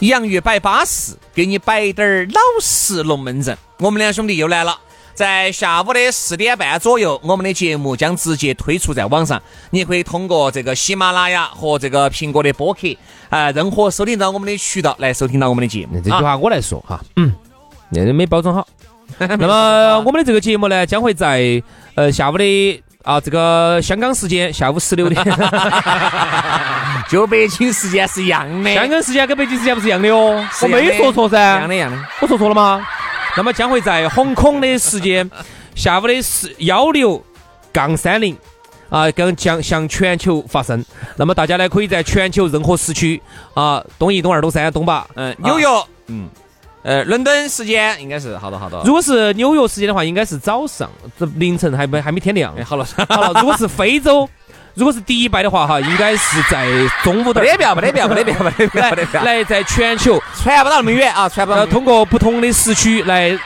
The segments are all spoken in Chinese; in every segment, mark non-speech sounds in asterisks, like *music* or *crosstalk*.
洋芋摆巴适，给你摆点儿老实龙门阵。我们两兄弟又来了，在下午的四点半左右，我们的节目将直接推出在网上。你可以通过这个喜马拉雅和这个苹果的播客啊，任何收听到我们的渠道来收听到我们的节目。这句话我来说哈，嗯，那没包装好。*laughs* 那么我们的这个节目呢，将会在呃下午的。啊，这个香港时间下午十六点，*laughs* *laughs* 就北京时间是一样的。香港时间跟北京时间不是一样的哦，我没说错噻。一样的，一样的。我说错了吗？那么将会在红空的时间，*laughs* 下午的十幺六杠三零啊，跟将向全球发生。那么大家呢，可以在全球任何时区啊，东一、东二、东三、东八，嗯，纽约，嗯。呃，伦敦时间应该是好多好多。如果是纽约时间的话，应该是早上，这凌晨还没还没天亮。好了好了。如果是非洲，*laughs* 如果是迪拜的话，哈，应该是在中午的。没得票，没得票，没得票，没得票，没得票。来，在全球传不到那么远啊，传不到。通过不同的时区来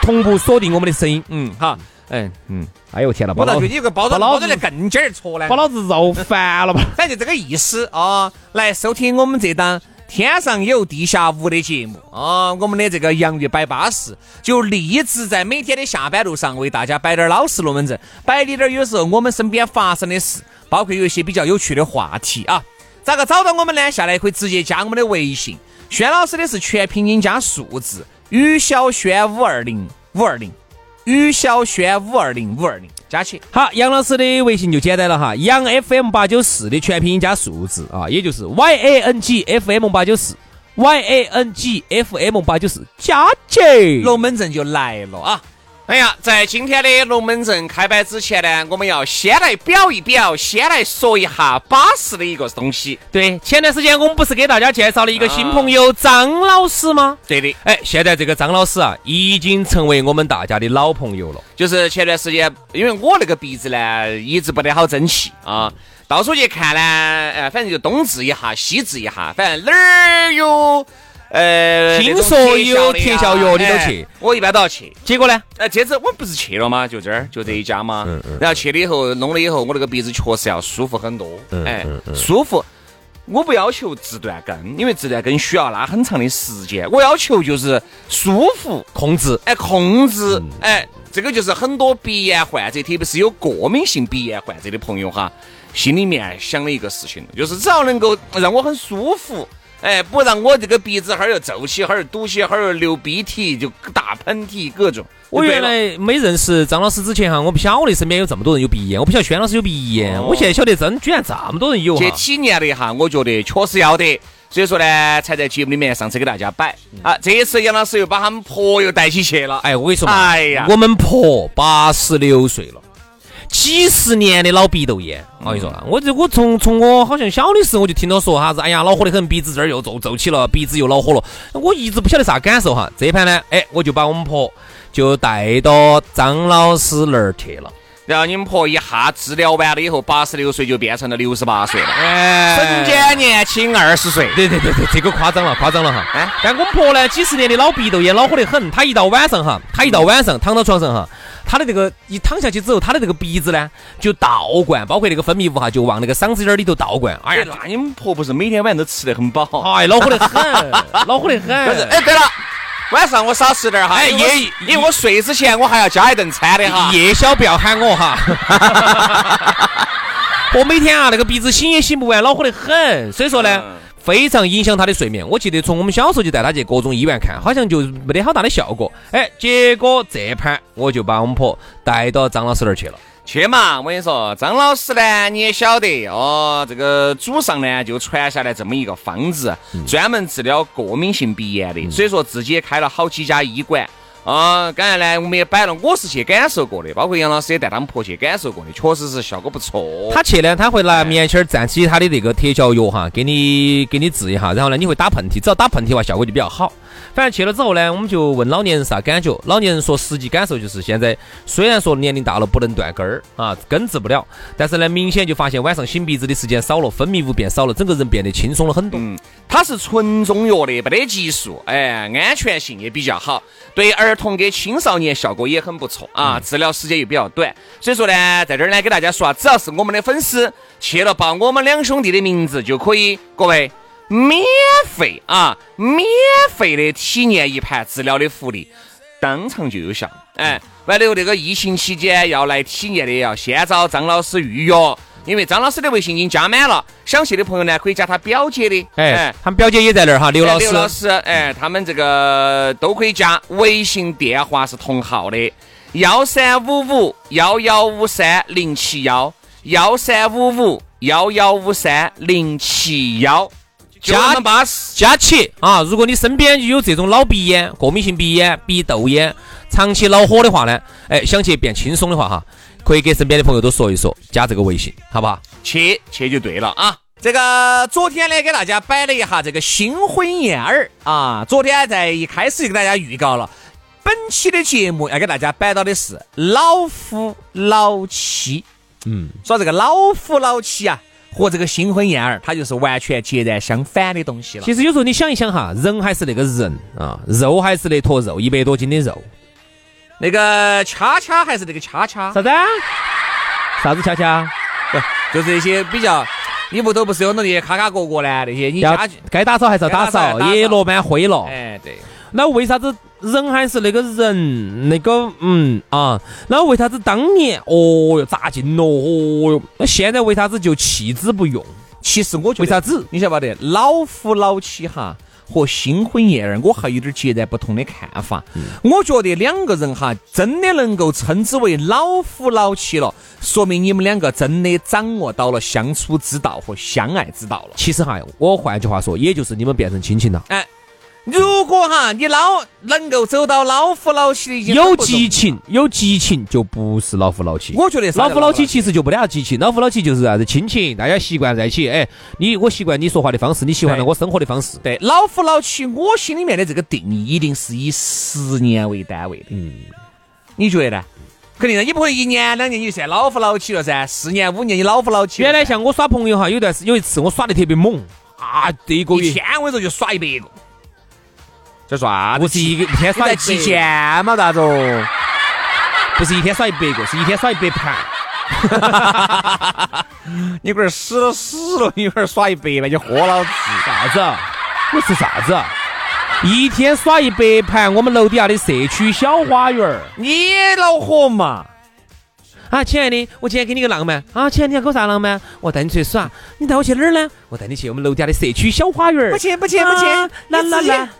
同步锁定我们的声音。嗯，好，嗯嗯。哎呦天哪！我倒觉得你个包装包装的更劲儿戳呢，把老子绕烦了吧？反正就这个意思啊，来收听我们这档。天上有，地下无的节目啊！我们的这个洋芋摆巴士，就立志在每天的下班路上为大家摆点老实龙门阵，摆点点有时候我们身边发生的事，包括有一些比较有趣的话题啊。咋个找到我们呢？下来可以直接加我们的微信，轩老师的是全拼音加数字，于小轩五二零五二零，于小轩五二零五二零。加起好，杨老师的微信就简单了哈，杨 FM 八九四的全拼音加数字啊，也就是 Y A N G F M 八九四，Y A N G F M 八九四，加起龙门阵就来了啊。哎呀，在今天的龙门阵开摆之前呢，我们要先来表一表，先来说一下巴适的一个东西。对，前段时间我们不是给大家介绍了一个新朋友张老师吗？对的。哎，现在这个张老师啊，已经成为我们大家的老朋友了。就是前段时间，因为我那个鼻子呢，一直不得好争气啊，到处去看呢，呃，反正就东治一下，西治一下，反正哪儿有。呃，听说有特效药，你都去？我一般都要去。结果呢？呃，这次我不是去了吗？就这儿，就这一家嘛。嗯嗯。然后去了以后，弄了以后，我那个鼻子确实要舒服很多。哎，舒服。我不要求治断根，因为治断根需要拉很长的时间。我要求就是舒服，控制。哎，控制。哎，这个就是很多鼻炎患者，特别是有过敏性鼻炎患者的朋友哈，心里面想的一个事情，就是只要能够让我很舒服。哎，不然我这个鼻子哈儿又皱起，哈儿堵起，哈儿又流鼻涕，就打喷嚏各种。我原来没认识张老师之前哈，我不晓得身边有这么多人有鼻炎，我不晓得轩老师有鼻炎，我现在晓得真居然这么多人有。去体验了一下，我觉得确实要得，所以说呢，才在节目里面上车给大家摆。啊，这一次杨老师又把他们婆又带起去了。哎，我跟你说嘛，哎呀，我们婆八十六岁了。几十年的老鼻窦炎，我跟你说，我这我从从我好像小的时候我就听到说啥子，哎呀恼火的很，鼻子这儿又皱皱起了，鼻子又恼火了。我一直不晓得啥感受哈。这盘呢，哎，我就把我们婆就带到张老师那儿去了。然后你们婆一下治疗完了以后，八十六岁就变成了六十八岁了，哎，瞬间年轻二十岁。对对对对，这个夸张了，夸张了哈。哎，但我们婆呢，几十年的老鼻窦炎恼火得很，她一到晚上哈，她一到晚上躺到床上哈。他的这个一躺下去之后，他的这个鼻子呢就倒灌，包括那个分泌物哈，就往那个嗓子眼里头倒灌。哎呀，那你们婆婆是每天晚上都吃得很饱？*laughs* 哎，恼火得很，恼火得很。*laughs* 哎，对了，晚上我少吃点哈。哎，夜，因为我睡之前我还要加一顿餐的哈。夜宵不要喊我哈。*laughs* 我每天啊，那个鼻子醒也醒不完，恼火得很。所以说呢。非常影响他的睡眠。我记得从我们小时候就带他去各种医院看，好像就没得好大的效果。哎，结果这盘我就把我们婆带到张老师那儿去了。去嘛！我跟你说，张老师呢，你也晓得哦，这个祖上呢就传下来这么一个方子，专门治疗过敏性鼻炎的，所以说自己也开了好几家医馆。啊，刚才呢，我们也摆了，我是去感受过的，包括杨老师也带他们婆去感受过的，确实是效果不错。他去呢，他会拿棉签儿蘸起他的那个特效药哈，给你给你治一下，然后呢，你会打喷嚏，只要打喷嚏的话，效果就比较好。反正去了之后呢，我们就问老年人啥感觉，老年人说实际感受就是现在虽然说年龄大了不能断根儿啊，根治不了，但是呢，明显就发现晚上擤鼻子的时间少了，分泌物变少了，整个人变得轻松了很多。嗯，它是纯中药的，没得激素，哎，安全性也比较好，对儿童跟青少年效果也很不错啊，治疗时间又比较短，所以说呢，在这儿呢给大家说啊，只要是我们的粉丝去了报我们两兄弟的名字就可以，各位免费啊，免费的体验一盘治疗的福利，当场就有效。哎，完了以后那个疫情期间要来体验的要先找张老师预约。因为张老师的微信已经加满了，想去的朋友呢可以加他表姐的，哎，他们表姐也在那儿哈，刘老师，刘老师，哎，他们这个都可以加，微信电话是同号的，幺三五五幺幺五三零七幺，幺三五五幺幺五三零七幺，加巴适，加起啊！如果你身边有这种老鼻炎、过敏性鼻炎、鼻窦炎、长期恼火的话呢，哎，想去变轻松的话哈。可以给身边的朋友都说一说，加这个微信，好不好？去去就对了啊！这个昨天呢，给大家摆了一下这个新婚燕尔啊。昨天在一开始就给大家预告了，本期的节目要给大家摆到的是老夫老妻。嗯，说这个老夫老妻啊，和这个新婚燕尔，它就是完全截然相反的东西了。其实有时候你想一想哈，人还是那个人啊，肉还是那坨肉，一百多斤的肉。那个恰恰还是那个恰恰啥子？啥子恰恰？*laughs* 不，就是一些比较，你屋头不是有那些卡卡角角呢？那些你家该打扫还是要打扫，也落满灰了。哎，对。那为啥子人还是那个人？那个嗯啊，那为啥子当年哦哟咋劲咯？哦哟，那现在为啥子就弃之不用？其实我觉得为啥子？你晓不晓得？老夫老妻哈。和新婚燕尔，我还有点截然不同的看法。我觉得两个人哈，真的能够称之为老夫老妻了，说明你们两个真的掌握到了相处之道和相爱之道了。其实哈，我换句话说，也就是你们变成亲情了。哎。如果哈你老能够走到老夫老妻的，有激情有激情就不是老夫老妻。我觉得老夫老妻其实就不得啥激情，老夫老妻就是啥子亲情，大家习惯在一起。哎，你我习惯你说话的方式，你喜欢了我生活的方式。对，老夫老妻，我心里面的这个定义一定是以十年为单位的。嗯，你觉得呢？肯定的，你不会一年两年你就算老夫老妻了噻？四年五年你老夫老妻。原来像我耍朋友哈，有段时有一次我耍的特别猛啊，这一个月一天我说就耍一百个。这耍不是一个一天耍一期钱嘛？咋子？不是一天耍一百个，是一天耍一百盘。你龟儿死了死了，你龟儿耍一百盘，你豁老子啥子？我是啥子？一天耍一百盘，我们楼底下的社区小花园儿你恼火嘛？啊，亲爱的，我今天给你个浪漫啊！亲爱的，你要给我啥浪漫？我带你出去耍，你带我去哪儿呢？我带你去我们楼底下的社区小花园儿不去，不去，不去，啦啦啦，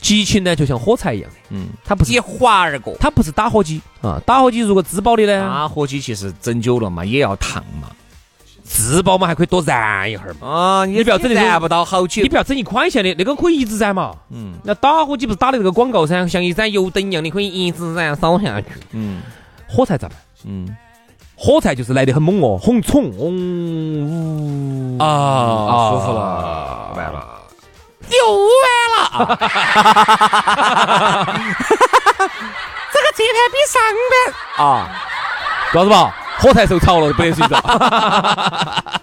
激情呢，就像火柴一样的，嗯，它不是一划而过，它不是打火机啊。打火机如果自爆的呢？打火机其实整久了嘛，也要烫嘛。自爆嘛，还可以多燃一会儿嘛。啊，你不要整燃不到好久，你不要整一款线的，那个可以一直燃嘛。嗯，那打火机不是打的这个广告噻，像一盏油灯一样，的可以一直燃烧下去。嗯，火柴咋办？嗯，火柴就是来得很猛哦，红冲，嗡，啊，舒服了，完了。又完了，这个今天比上班。啊，告诉吧，火柴受潮了不得睡觉，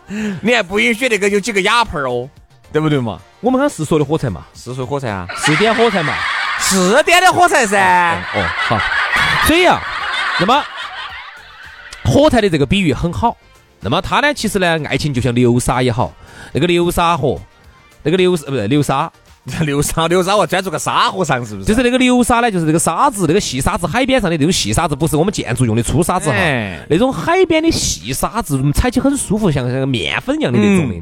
*laughs* 你还不允许那个有几个哑炮哦，对不对嘛？我们刚是说的火柴嘛，是说火柴啊，是点火柴嘛，是点的火柴噻。哦，好，所以啊，那么火柴的这个比喻很好。那么它呢，其实呢，爱情就像流沙也好，那个流沙河，那个流呃不是流沙，流沙流沙，我钻住个沙和尚，是不是？就是那个流沙呢，就是那个沙子，那个细沙子，海边上的那种细沙子，不是我们建筑用的粗沙子哈哎，那种海边的细沙子，踩起很舒服，像像个面粉一样的那种的，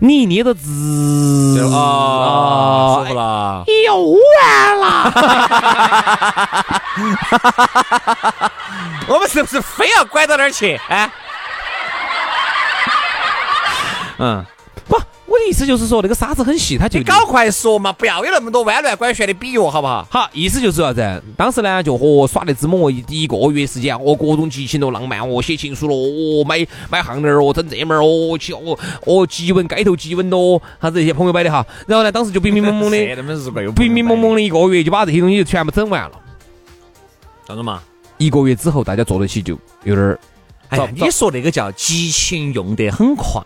你一捏到滋啊，舒服了。又完了。*laughs* 我们是不是非要拐到那儿去？哎，嗯，不，我的意思就是说，那个沙子很细，它就你搞快说嘛，不要有那么多弯乱拐旋的比喻，好不好？好，意思就是啥子？当时呢，就和耍得这么哦，一一个月时间，哦，各种激情咯，浪漫哦，写情书咯，哦，买买项链儿哦，整这门儿哦，去哦哦，激吻街头激吻咯，啥子这些朋友摆的哈。然后呢，当时就冰冰蒙蒙的，那么日怪又冰冰蒙蒙的一个月就把这些东西就全部整完了。啥子嘛？一个月之后，大家坐在一起就有点儿哎呀，你说那个叫激情用得很快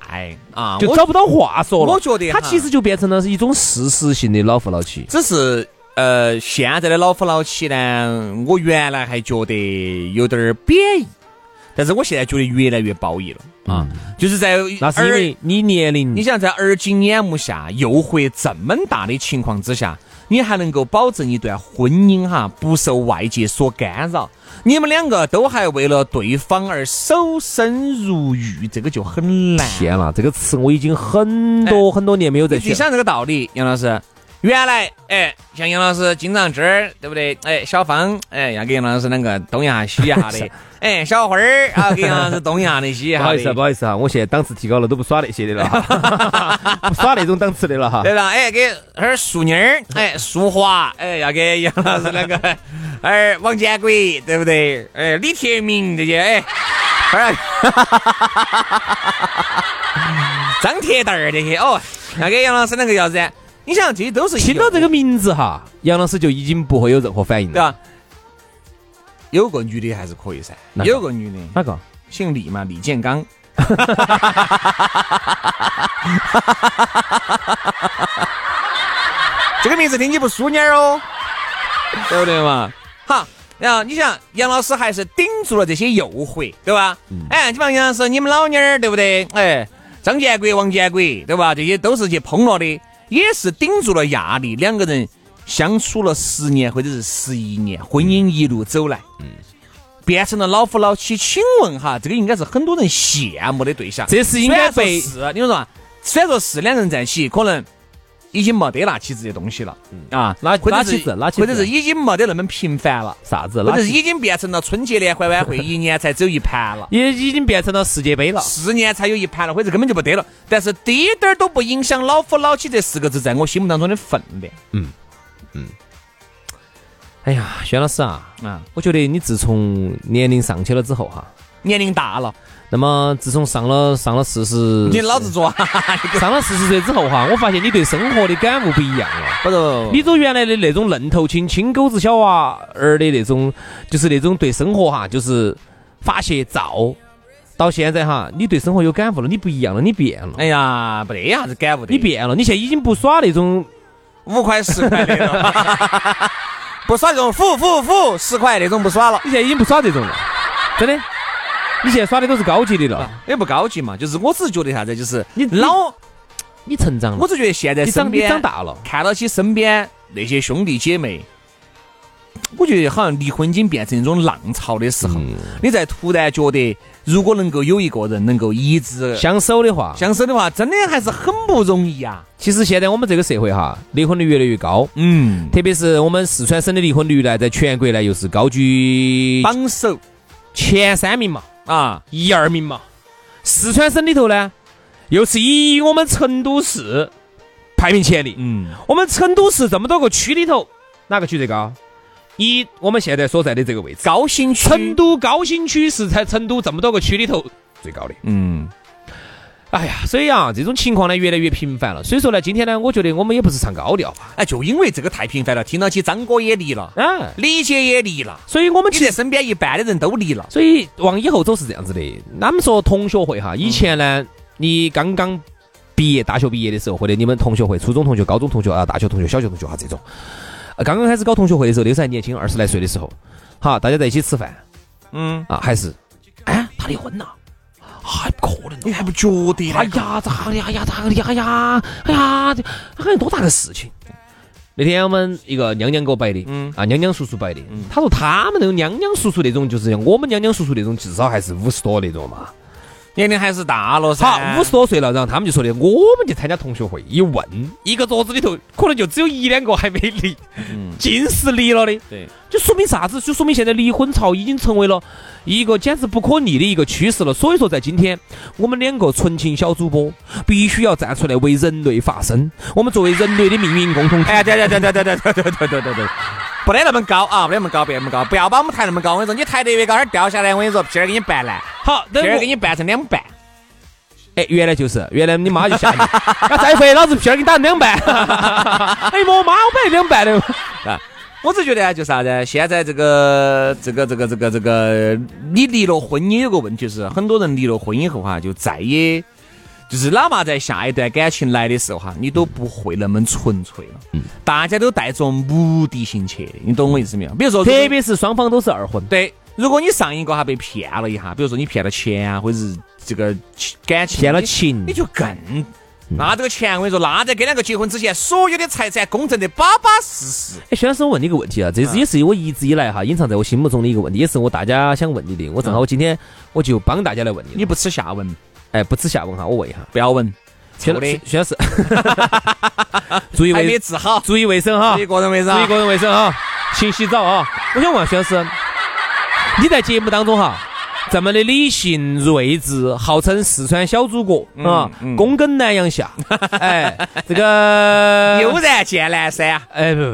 啊，我就找不到话说了。我觉得哈它其实就变成了是一种事实性的老夫老妻。只是呃，现在的老夫老妻呢，我原来还觉得有点儿贬义，但是我现在觉得越来越褒义了啊，就是在那是因为你年龄，你想在耳今眼目下，诱惑这么大的情况之下，你还能够保证一段婚姻哈不受外界所干扰，你们两个都还为了对方而守身如玉，这个就很难。天了，这个词我已经很多很多年没有再学了。你想这个道理，杨老师，原来哎，像杨老师经常这儿，对不对？哎，小芳哎要给杨老师两个东一下西一下的，哎，小花儿啊给杨老师东一下那西一下不好意思啊，不。好意思啊，我现在档次提高了，都不耍那些的了哈，*laughs* 不耍那种档次的了哈。对吧？哎，给那儿淑妮儿，哎，淑华，哎，要给杨老师两个，哎，王建国，对不对？哎，李铁明这些，哎，哎，*laughs* 张铁蛋儿这些，哦，要给杨老师两个要子？你想，这些都是听到这个名字哈，杨老师就已经不会有任何反应了。对吧？有个女的还是可以噻，哪个有个女的哪个？姓李嘛，李建刚。*laughs* 这个名字听起不淑女儿哦，对不对嘛？好，然后你想，杨老师还是顶住了这些诱惑，对吧？哎，基本上杨老师，你们老妞儿对不对？哎，张建国、王建国，对吧？这些都是去碰了的，也是顶住了压力，两个人相处了十年或者是十一年，婚姻一路走来，嗯，变成了老夫老妻。请问哈，这个应该是很多人羡慕的对象。这是应该被是，你说嘛？虽然说是两人在一起，可能已经没得拿起这些东西了，啊，拿或者是或者是已经没得那么频繁了，啥子？或者是已经变成了春节联欢晚会一年才走一盘了。*laughs* 也已经变成了世界杯了。四年才有一盘了，或者根本就不得了。但是滴点儿都不影响“老夫老妻”这四个字在我心目当中的分量。嗯嗯哎呀，轩老师啊，啊，我觉得你自从年龄上去了之后哈，年龄大了，那么自从上了上了四十，你老子抓，*laughs* 上了四十岁之后哈，我发现你对生活的感悟不一样了。不是你走原来的那种愣头青、青狗子小娃儿的那种，就是那种对生活哈，就是发泄躁，到现在哈，你对生活有感悟了，你不一样了，你变了，哎呀，没得啥子感悟的。你变了，你现在已经不耍那种五块十块的了，*laughs* 不耍这种付付付十块那种不耍了，你现在已经不耍这种了，真的，你现在耍的都是高级的了，*laughs* 也不高级嘛。就是我只是觉得啥子，就是你老，你成长了，我只觉得现在你长你身边长大了，看到起身边那些兄弟姐妹，我觉得好像离婚已经变成一种浪潮的时候，嗯你在突然觉得，如果能够有一个人能够一直相守的话，相守的话，真的还是很不容易啊。其实现在我们这个社会哈，离婚率越来越高，嗯，特别是我们四川省的离婚率呢，在全国呢又是高居榜首前三名嘛，啊，一二名嘛。四川省里头呢，又是以我们成都市排名前列。嗯，我们成都市这么多个区里头，哪个区最高？以我们现在所在的这个位置，高新区，成都高新区是在成都这么多个区里头最高的。嗯，哎呀，所以啊，这种情况呢越来越频繁了。所以说呢，今天呢，我觉得我们也不是唱高调吧，哎，就因为这个太频繁了，听到起张哥也离了，啊，李姐也离了，所以我们你其实，身边一半的人都离了。所以往以后走是这样子的。他们说同学会哈，以前呢，你刚刚毕业，大学毕业的时候，或者你们同学会，初中同学、高中同学啊，大学同学、小学同学啊这种，呃刚刚开始搞同学会的时候，那时候还年轻，二十来岁的时候，好，大家在一起吃饭嗯，啊，还是。哎，他离婚了，还不可能，你还不觉得？哎呀，咋的？哎呀，咋的？哎呀，哎呀，这好像多大个事情？那天我们一个娘娘给我摆的，嗯啊，娘娘叔叔摆的，嗯他说他们那种娘娘叔叔那种，就是像我们娘娘叔叔那种，至少还是五十多那种嘛。年龄还是大了噻。好，五十多岁了，然后他们就说的，我们去参加同学会，一问，一个桌子里头可能就只有一两个还没离，尽是离了的。对，就说明啥子？就说明现在离婚潮已经成为了一个简直不可逆的一个趋势了。所以说，在今天，我们两个纯情小主播必须要站出来为人类发声。我们作为人类的命运共同体，哎，对对对对对对对对对对对对，不得那么高啊，不得那么高，别那么高，不要把我们抬那么高。我跟你说，你抬得越高，它掉下来，我跟你说，屁儿给你拌烂。好，屁儿给你拌成两半。哎，原来就是，原来你妈就吓你，*laughs* 要再回老子屁儿给你打成两半。*laughs* 哎呀，我妈我本来两半的啊。我只觉得啊，就啥子？现在这个这个这个这个这个，你离了婚也有个问题是，很多人离了婚以后哈，就再也就是哪怕在下一段感情来的时候哈，你都不会那么纯粹了。嗯，大家都带着目的性去的，你懂我意思没有？比如说，特别是双方都是二婚，对。如果你上一个哈被骗了一下，比如说你骗了钱啊，或者是这个感情骗了情，你就更那这个钱我跟你说，那在跟两个结婚之前，所有的财产公证的巴巴适适。哎，薛老师，我问你个问题啊，这是也是我一直以来哈隐藏在我心目中的一个问题，也是我大家想问你的。我正好我今天我就帮大家来问你。你不吃下文？哎，不吃下文哈，我问一下，不要问。错的，薛老师，*laughs* 注意卫没治好，注意卫生哈，注意个人卫生，注意个人卫生哈，勤洗澡啊。我想问薛老师。你在节目当中哈，这么的理性睿智，号称四川小祖国啊，躬耕南阳下，*laughs* 哎，这个 *laughs* 悠然见南山啊，哎不不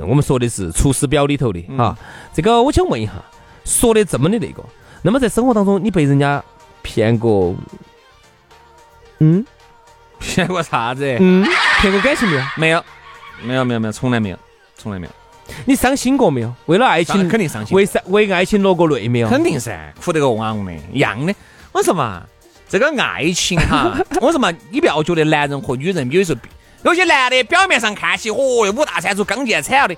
不，我们说的是《出师表》里头的啊。这个我想问一下，说的这么的那个，那么在生活当中，你被人家骗过？嗯，骗过啥子？嗯，骗过感情没有？没有，没有，没有，没有，从来没有，从来没有。你伤心过没有？为了爱情肯定伤心。为为爱情落过泪没有？肯定噻，哭得个汪的，一样的。我说嘛，这个爱情哈，我说嘛，你不要觉得男人和女人有时候，有些男的表面上看起，哦哟，五大三粗，刚健惨了的。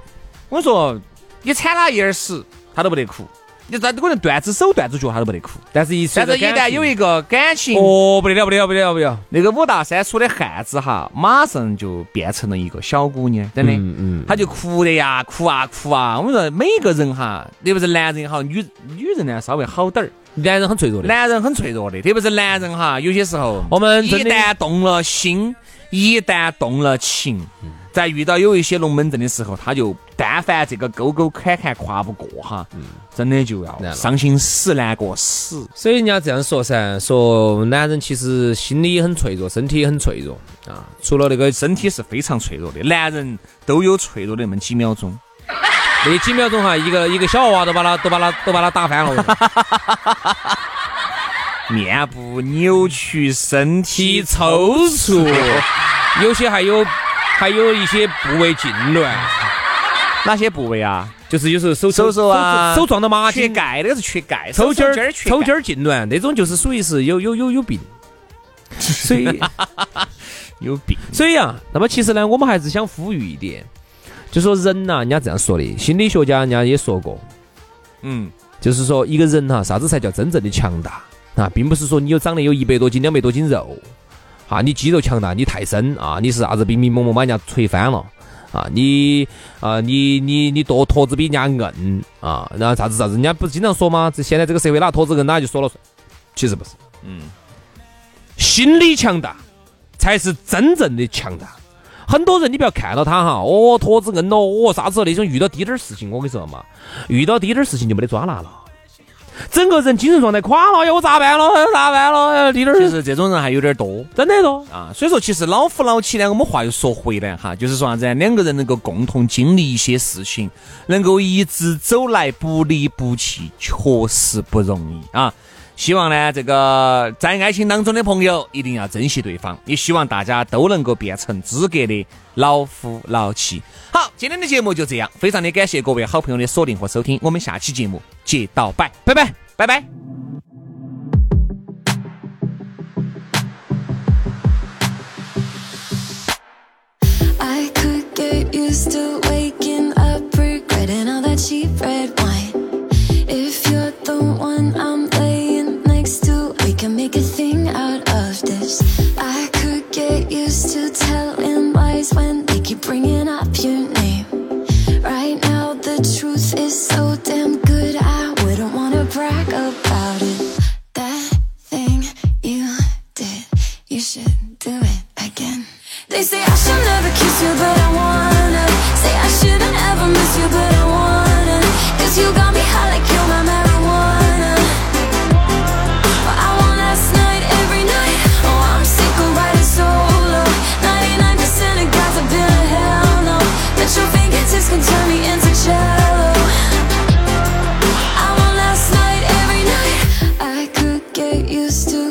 我说，你惨了一耳屎，他都不得哭。你咋可能断只手断只脚，他都不得哭。但是，一但是一旦有一个感情，哦，不得了，不得了，不得了，不得了。那个五大三粗的汉子哈，马上就变成了一个小姑娘，真的。嗯嗯。他就哭的呀，哭啊哭啊。我们说每个人哈，特别是男人也好，女女人呢稍微好点儿。男人很脆弱的。男人很脆弱的，特别是男人哈，有些时候我们一旦动了心，一旦动了情。在遇到有一些龙门阵的时候，他就但凡这个沟沟坎坎跨不过哈，真的就要伤心死难过死。所以人家这样说噻，说男人其实心里也很脆弱，身体也很脆弱啊。除了那个身体是非常脆弱的，男人都有脆弱的那么几秒钟，*laughs* 那几秒钟哈，一个一个小娃娃都把他都把他都把他打翻了。*laughs* 面部扭曲，身体抽搐，有些还有。还有一些部位痉挛，哪些部位啊？就是有时候手手手啊，手撞到马缺钙，那个是缺钙，抽筋儿抽筋儿痉挛，那种就是属于是有有有有病，*laughs* 所以有病。所以啊，那么其实呢，我们还是想呼吁一点，就说人呐，人家这样说的，心理学家人家也说过，嗯，就是说一个人哈，啥子才叫真正的强大？啊，并不是说你有长得有一百多斤、两百多斤肉。啊，你肌肉强大，你太深啊！你是啥子？冰冰猛猛把人家锤翻了啊！你啊，你你你多坨子比人家硬啊！然后啥子啥子？人家不是经常说吗？这现在这个社会哪坨子硬，哪就说了算。其实不是，嗯，心理强大才是真正的强大。很多人你不要看到他哈，哦，坨子硬了，哦，啥子那种遇到滴点儿事情，我跟你说嘛，遇到滴点儿事情就没得抓拿了。整个人精神状态垮了，要我咋办了？咋办了？滴点儿。其实这种人还有点多，真的多啊。所以说，其实老夫老妻呢，我们话又说回来哈，就是说啥子？两个人能够共同经历一些事情，能够一直走来不离不弃，确实不容易啊。希望呢，这个在爱情当中的朋友一定要珍惜对方，也希望大家都能够变成资格的老夫老妻。好，今天的节目就这样，非常的感谢各位好朋友的锁定和收听，我们下期节目接到拜，拜拜，拜拜。next can make a thing out of this.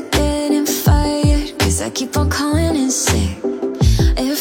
getting fired Cause I keep on calling in sick. it